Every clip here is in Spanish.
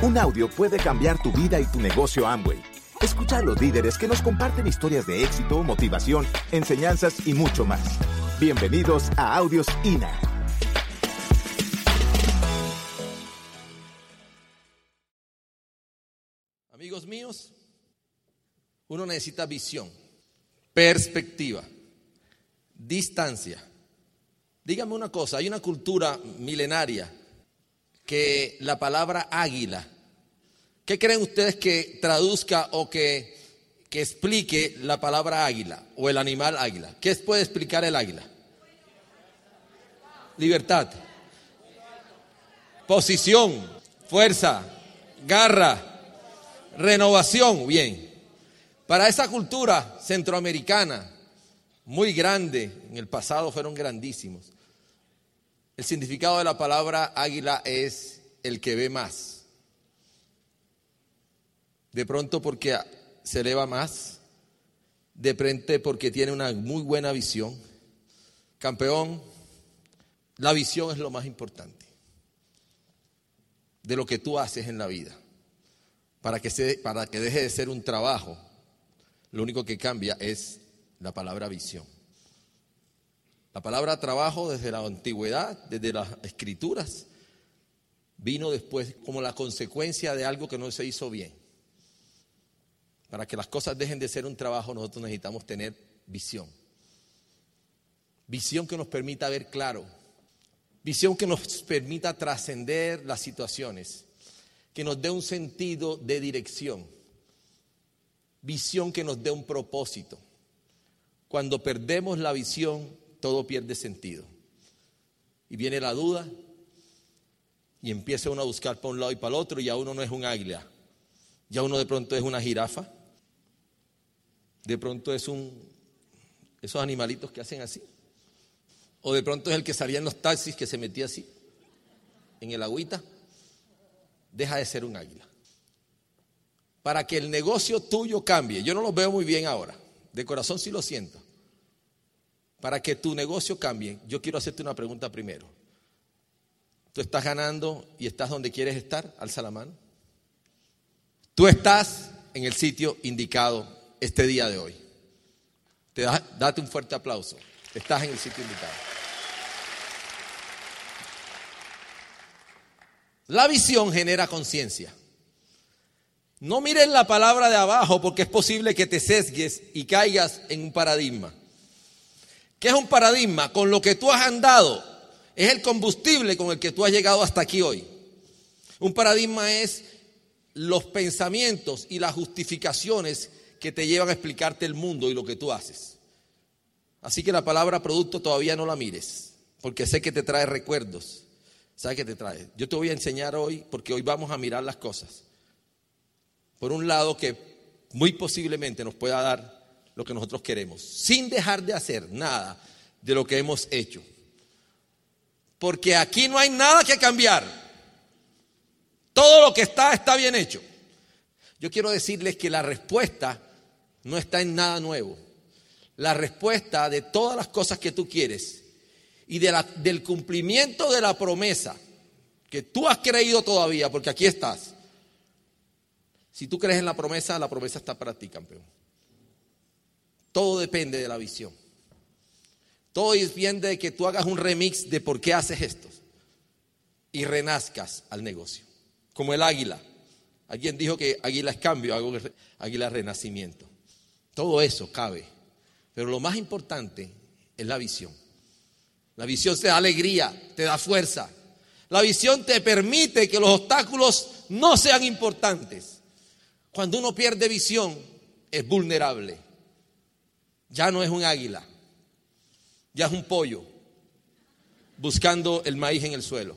Un audio puede cambiar tu vida y tu negocio Amway. Escucha a los líderes que nos comparten historias de éxito, motivación, enseñanzas y mucho más. Bienvenidos a Audios INA. Amigos míos, uno necesita visión, perspectiva, distancia. Dígame una cosa, hay una cultura milenaria que la palabra águila, ¿qué creen ustedes que traduzca o que, que explique la palabra águila o el animal águila? ¿Qué puede explicar el águila? Libertad, posición, fuerza, garra, renovación. Bien, para esa cultura centroamericana, muy grande, en el pasado fueron grandísimos, el significado de la palabra águila es el que ve más. De pronto porque se eleva más, de frente porque tiene una muy buena visión. Campeón, la visión es lo más importante de lo que tú haces en la vida. Para que, se, para que deje de ser un trabajo, lo único que cambia es la palabra visión. La palabra trabajo desde la antigüedad, desde las escrituras, vino después como la consecuencia de algo que no se hizo bien. Para que las cosas dejen de ser un trabajo, nosotros necesitamos tener visión. Visión que nos permita ver claro. Visión que nos permita trascender las situaciones. Que nos dé un sentido de dirección. Visión que nos dé un propósito. Cuando perdemos la visión, todo pierde sentido. Y viene la duda y empieza uno a buscar para un lado y para el otro y ya uno no es un águila, ya uno de pronto es una jirafa, de pronto es un, esos animalitos que hacen así, o de pronto es el que salía en los taxis que se metía así, en el agüita, deja de ser un águila. Para que el negocio tuyo cambie, yo no lo veo muy bien ahora, de corazón sí lo siento. Para que tu negocio cambie, yo quiero hacerte una pregunta primero. ¿Tú estás ganando y estás donde quieres estar? Alza la mano. Tú estás en el sitio indicado este día de hoy. Te date un fuerte aplauso. Estás en el sitio indicado. La visión genera conciencia. No mires la palabra de abajo porque es posible que te sesgues y caigas en un paradigma. ¿Qué es un paradigma? Con lo que tú has andado, es el combustible con el que tú has llegado hasta aquí hoy. Un paradigma es los pensamientos y las justificaciones que te llevan a explicarte el mundo y lo que tú haces. Así que la palabra producto todavía no la mires, porque sé que te trae recuerdos. ¿Sabes qué te trae? Yo te voy a enseñar hoy, porque hoy vamos a mirar las cosas. Por un lado, que muy posiblemente nos pueda dar lo que nosotros queremos, sin dejar de hacer nada de lo que hemos hecho. Porque aquí no hay nada que cambiar. Todo lo que está está bien hecho. Yo quiero decirles que la respuesta no está en nada nuevo. La respuesta de todas las cosas que tú quieres y del cumplimiento de la promesa que tú has creído todavía, porque aquí estás. Si tú crees en la promesa, la promesa está para ti, campeón. Todo depende de la visión. Todo depende de que tú hagas un remix de por qué haces esto y renazcas al negocio. Como el águila. Alguien dijo que águila es cambio, águila renacimiento. Todo eso cabe. Pero lo más importante es la visión. La visión te da alegría, te da fuerza. La visión te permite que los obstáculos no sean importantes. Cuando uno pierde visión, es vulnerable ya no es un águila, ya es un pollo buscando el maíz en el suelo.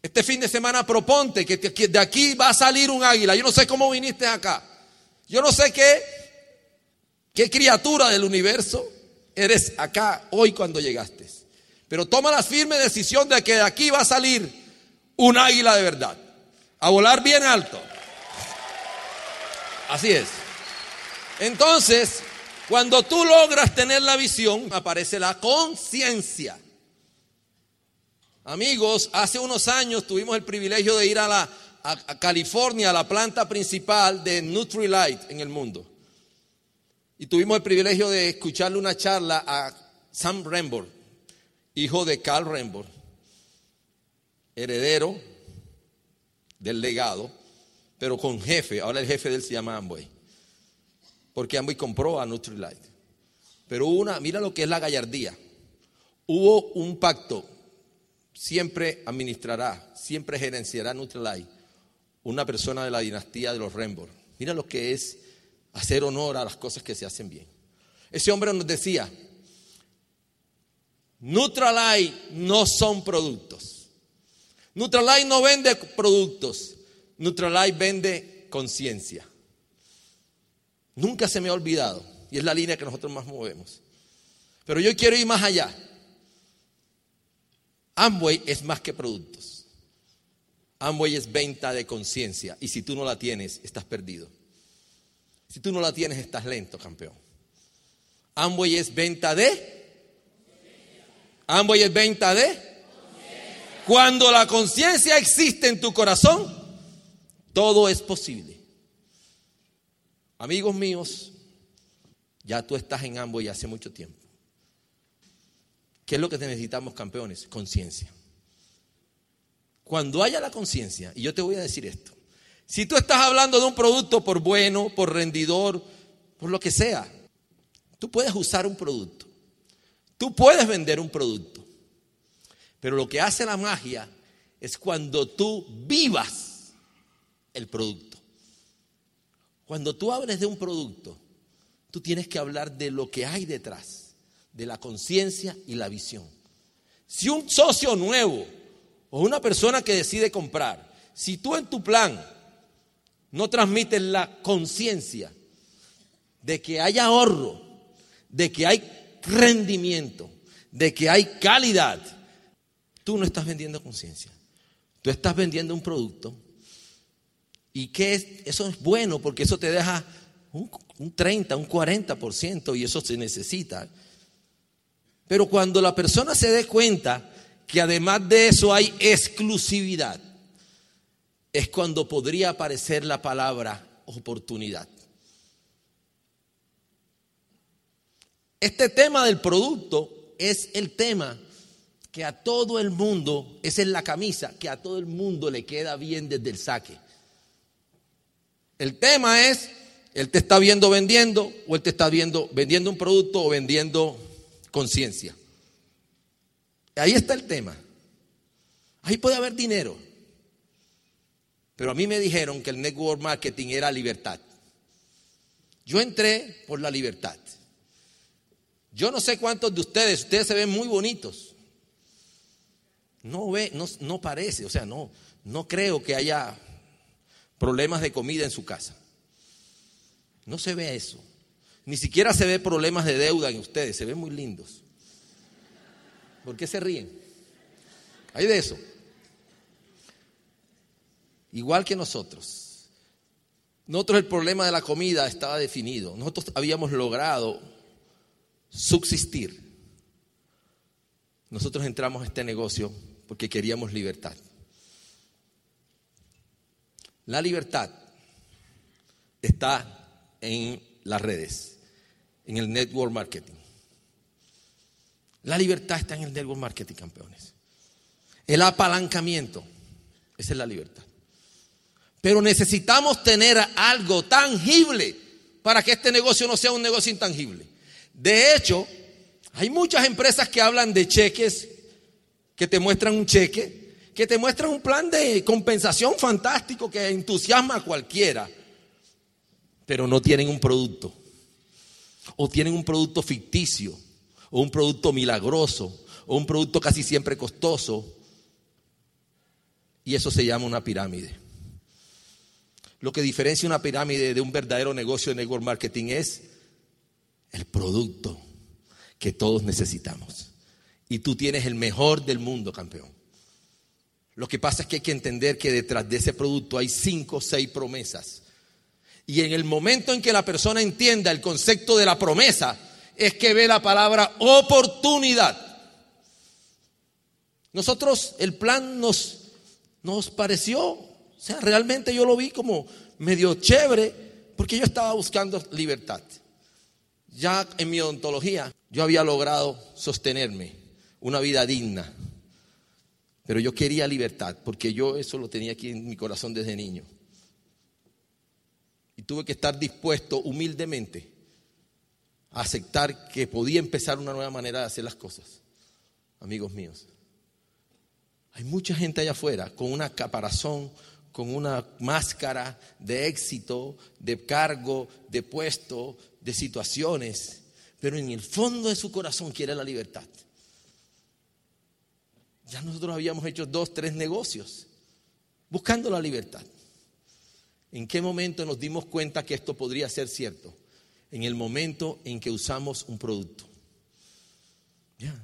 Este fin de semana proponte que de aquí va a salir un águila. Yo no sé cómo viniste acá. Yo no sé qué, qué criatura del universo eres acá hoy cuando llegaste. Pero toma la firme decisión de que de aquí va a salir un águila de verdad. A volar bien alto. Así es. Entonces, cuando tú logras tener la visión, aparece la conciencia. Amigos, hace unos años tuvimos el privilegio de ir a la, a, California, la planta principal de Nutrilite en el mundo. Y tuvimos el privilegio de escucharle una charla a Sam Rembor, hijo de Carl Rembor, heredero del legado, pero con jefe. Ahora el jefe de él se llama Amway. Porque Amway compró a Nutrilite. Pero una, mira lo que es la gallardía. Hubo un pacto. Siempre administrará, siempre gerenciará Nutrilite una persona de la dinastía de los Rembor. Mira lo que es hacer honor a las cosas que se hacen bien. Ese hombre nos decía, Nutrilite no son productos. Nutrilite no vende productos. Nutrilite vende conciencia. Nunca se me ha olvidado. Y es la línea que nosotros más movemos. Pero yo quiero ir más allá. Amway es más que productos. Amway es venta de conciencia. Y si tú no la tienes, estás perdido. Si tú no la tienes, estás lento, campeón. Amway es venta de. Amway es venta de. Cuando la conciencia existe en tu corazón, todo es posible. Amigos míos, ya tú estás en Amway hace mucho tiempo. ¿Qué es lo que necesitamos, campeones? Conciencia. Cuando haya la conciencia, y yo te voy a decir esto, si tú estás hablando de un producto por bueno, por rendidor, por lo que sea, tú puedes usar un producto, tú puedes vender un producto, pero lo que hace la magia es cuando tú vivas el producto. Cuando tú hables de un producto, tú tienes que hablar de lo que hay detrás, de la conciencia y la visión. Si un socio nuevo o una persona que decide comprar, si tú en tu plan no transmites la conciencia de que hay ahorro, de que hay rendimiento, de que hay calidad, tú no estás vendiendo conciencia. Tú estás vendiendo un producto y que es, eso es bueno porque eso te deja un, un 30, un 40% y eso se necesita. Pero cuando la persona se dé cuenta que además de eso hay exclusividad, es cuando podría aparecer la palabra oportunidad. Este tema del producto es el tema que a todo el mundo, es en la camisa, que a todo el mundo le queda bien desde el saque. El tema es, él te está viendo vendiendo o él te está viendo vendiendo un producto o vendiendo conciencia. Ahí está el tema. Ahí puede haber dinero. Pero a mí me dijeron que el network marketing era libertad. Yo entré por la libertad. Yo no sé cuántos de ustedes, ustedes se ven muy bonitos. No ve, no, no parece, o sea, no, no creo que haya problemas de comida en su casa. No se ve eso. Ni siquiera se ve problemas de deuda en ustedes, se ven muy lindos. ¿Por qué se ríen? Hay de eso. Igual que nosotros. Nosotros el problema de la comida estaba definido. Nosotros habíamos logrado subsistir. Nosotros entramos a este negocio porque queríamos libertad. La libertad está en las redes, en el network marketing. La libertad está en el network marketing, campeones. El apalancamiento, esa es la libertad. Pero necesitamos tener algo tangible para que este negocio no sea un negocio intangible. De hecho, hay muchas empresas que hablan de cheques, que te muestran un cheque, que te muestran un plan de compensación fantástico que entusiasma a cualquiera, pero no tienen un producto. O tienen un producto ficticio o un producto milagroso, o un producto casi siempre costoso. Y eso se llama una pirámide. Lo que diferencia una pirámide de un verdadero negocio de network marketing es el producto que todos necesitamos. Y tú tienes el mejor del mundo, campeón. Lo que pasa es que hay que entender que detrás de ese producto hay cinco o seis promesas. Y en el momento en que la persona entienda el concepto de la promesa, es que ve la palabra oportunidad. Nosotros, el plan nos, nos pareció O sea, realmente yo lo vi como medio chévere porque yo estaba buscando libertad. Ya en mi odontología yo había logrado sostenerme una vida digna. Pero yo quería libertad porque yo eso lo tenía aquí en mi corazón desde niño. Y tuve que estar dispuesto humildemente a aceptar que podía empezar una nueva manera de hacer las cosas. Amigos míos, hay mucha gente allá afuera con una caparazón, con una máscara de éxito, de cargo, de puesto, de situaciones, pero en el fondo de su corazón quiere la libertad. Ya nosotros habíamos hecho dos, tres negocios buscando la libertad. ¿En qué momento nos dimos cuenta que esto podría ser cierto? En el momento en que usamos un producto. Ya.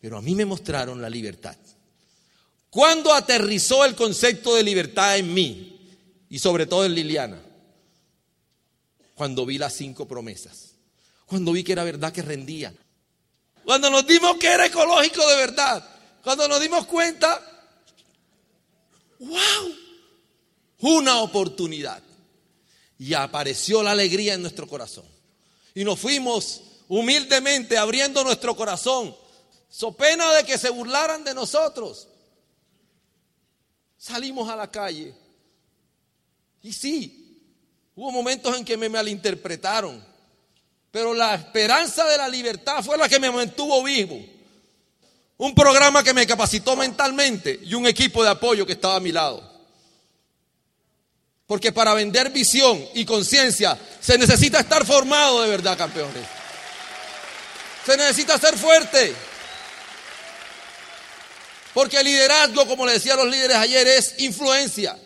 Pero a mí me mostraron la libertad. ¿Cuándo aterrizó el concepto de libertad en mí? Y sobre todo en Liliana. Cuando vi las cinco promesas. Cuando vi que era verdad que rendía. Cuando nos dimos que era ecológico de verdad. Cuando nos dimos cuenta, wow, una oportunidad. Y apareció la alegría en nuestro corazón. Y nos fuimos humildemente abriendo nuestro corazón, so pena de que se burlaran de nosotros. Salimos a la calle. Y sí, hubo momentos en que me malinterpretaron. Pero la esperanza de la libertad fue la que me mantuvo vivo un programa que me capacitó mentalmente y un equipo de apoyo que estaba a mi lado. Porque para vender visión y conciencia se necesita estar formado de verdad, campeones. Se necesita ser fuerte. Porque el liderazgo, como le decía a los líderes ayer, es influencia.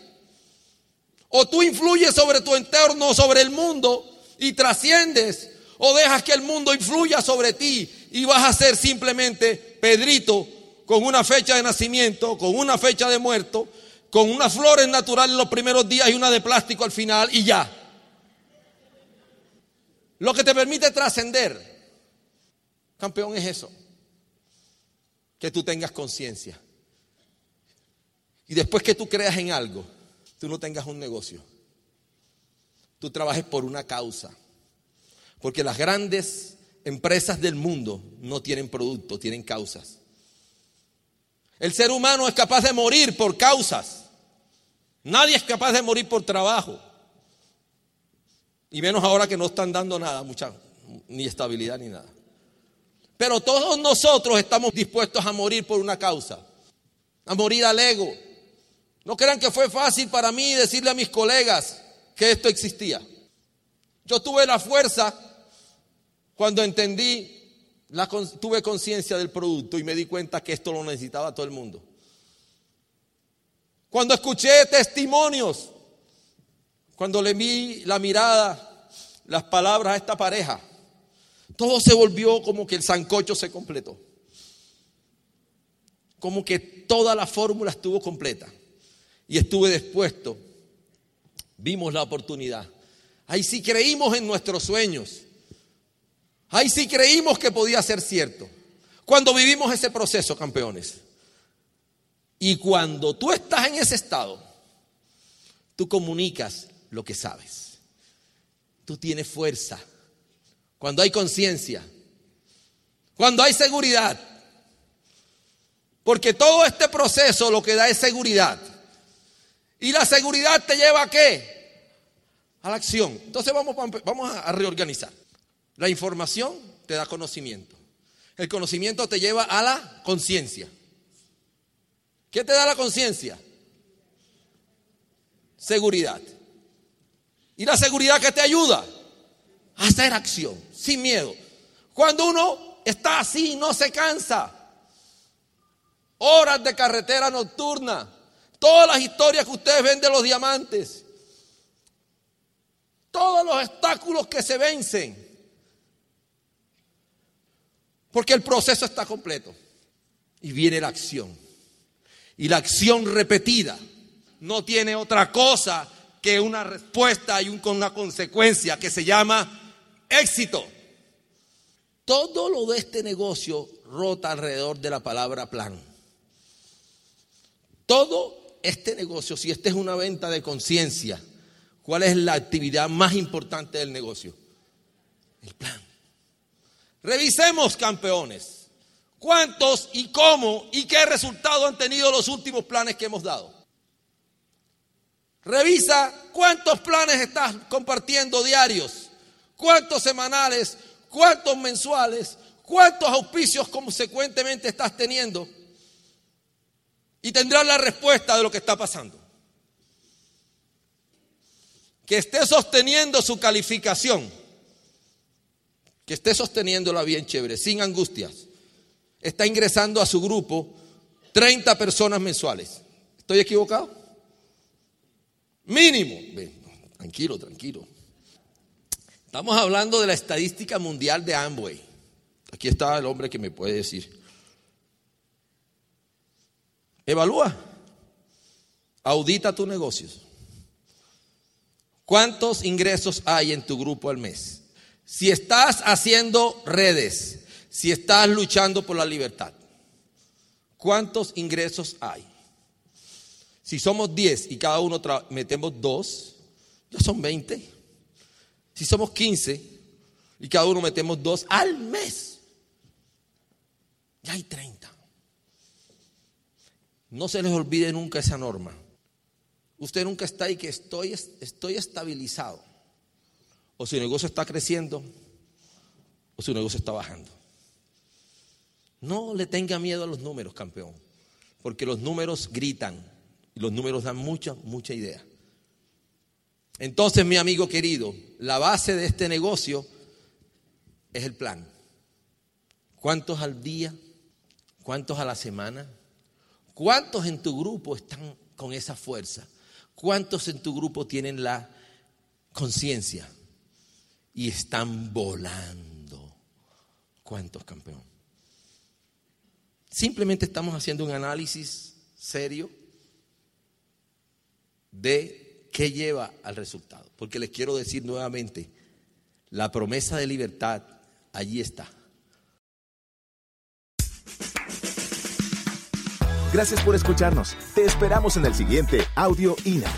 O tú influyes sobre tu entorno, sobre el mundo y trasciendes, o dejas que el mundo influya sobre ti y vas a ser simplemente Pedrito con una fecha de nacimiento, con una fecha de muerto, con unas flores naturales los primeros días y una de plástico al final y ya. Lo que te permite trascender, campeón, es eso. Que tú tengas conciencia. Y después que tú creas en algo, tú no tengas un negocio. Tú trabajes por una causa. Porque las grandes empresas del mundo no tienen producto, tienen causas. El ser humano es capaz de morir por causas. Nadie es capaz de morir por trabajo. Y menos ahora que no están dando nada, ni estabilidad ni nada. Pero todos nosotros estamos dispuestos a morir por una causa, a morir al ego. No crean que fue fácil para mí decirle a mis colegas que esto existía. Yo tuve la fuerza cuando entendí, tuve conciencia del producto y me di cuenta que esto lo necesitaba todo el mundo. Cuando escuché testimonios, cuando le vi la mirada, las palabras a esta pareja, todo se volvió como que el sancocho se completó. Como que toda la fórmula estuvo completa. Y estuve dispuesto. Vimos la oportunidad. Ahí sí creímos en nuestros sueños. Ahí sí creímos que podía ser cierto. Cuando vivimos ese proceso, campeones. Y cuando tú estás en ese estado, tú comunicas lo que sabes. Tú tienes fuerza. Cuando hay conciencia. Cuando hay seguridad. Porque todo este proceso lo que da es seguridad. Y la seguridad te lleva a qué? A la acción. Entonces vamos, vamos a reorganizar. La información te da conocimiento. El conocimiento te lleva a la conciencia. ¿Qué te da la conciencia? Seguridad. ¿Y la seguridad que te ayuda? A hacer acción, sin miedo. Cuando uno está así, no se cansa. Horas de carretera nocturna. Todas las historias que ustedes ven de los diamantes. Todos los obstáculos que se vencen. Porque el proceso está completo. Y viene la acción. Y la acción repetida no tiene otra cosa que una respuesta y una consecuencia que se llama éxito. Todo lo de este negocio rota alrededor de la palabra plan. Todo este negocio, si esta es una venta de conciencia, ¿cuál es la actividad más importante del negocio? El plan. Revisemos, campeones, cuántos y cómo y qué resultado han tenido los últimos planes que hemos dado. Revisa cuántos planes estás compartiendo diarios, cuántos semanales, cuántos mensuales, cuántos auspicios consecuentemente estás teniendo. Y tendrás la respuesta de lo que está pasando. Que esté sosteniendo su calificación, que esté sosteniéndola bien chévere, sin angustias. Está ingresando a su grupo 30 personas mensuales. ¿Estoy equivocado? Mínimo. tranquilo, tranquilo. Estamos hablando de la estadística mundial de Amway. Aquí está el hombre que me puede decir. Evalúa. Audita tus negocios. ¿Cuántos ingresos hay en tu grupo al mes? Si estás haciendo redes, si estás luchando por la libertad, ¿cuántos ingresos hay? Si somos 10 y cada uno metemos 2, ya son 20. Si somos 15 y cada uno metemos 2 al mes, ya hay 30. No se les olvide nunca esa norma. Usted nunca está ahí que estoy, estoy estabilizado. O su negocio está creciendo o su negocio está bajando. No le tenga miedo a los números, campeón, porque los números gritan. Y los números dan mucha, mucha idea. Entonces, mi amigo querido, la base de este negocio es el plan. ¿Cuántos al día? ¿Cuántos a la semana? ¿Cuántos en tu grupo están con esa fuerza? ¿Cuántos en tu grupo tienen la conciencia y están volando? ¿Cuántos, campeón? Simplemente estamos haciendo un análisis serio de qué lleva al resultado. Porque les quiero decir nuevamente, la promesa de libertad allí está. Gracias por escucharnos. Te esperamos en el siguiente Audio INA.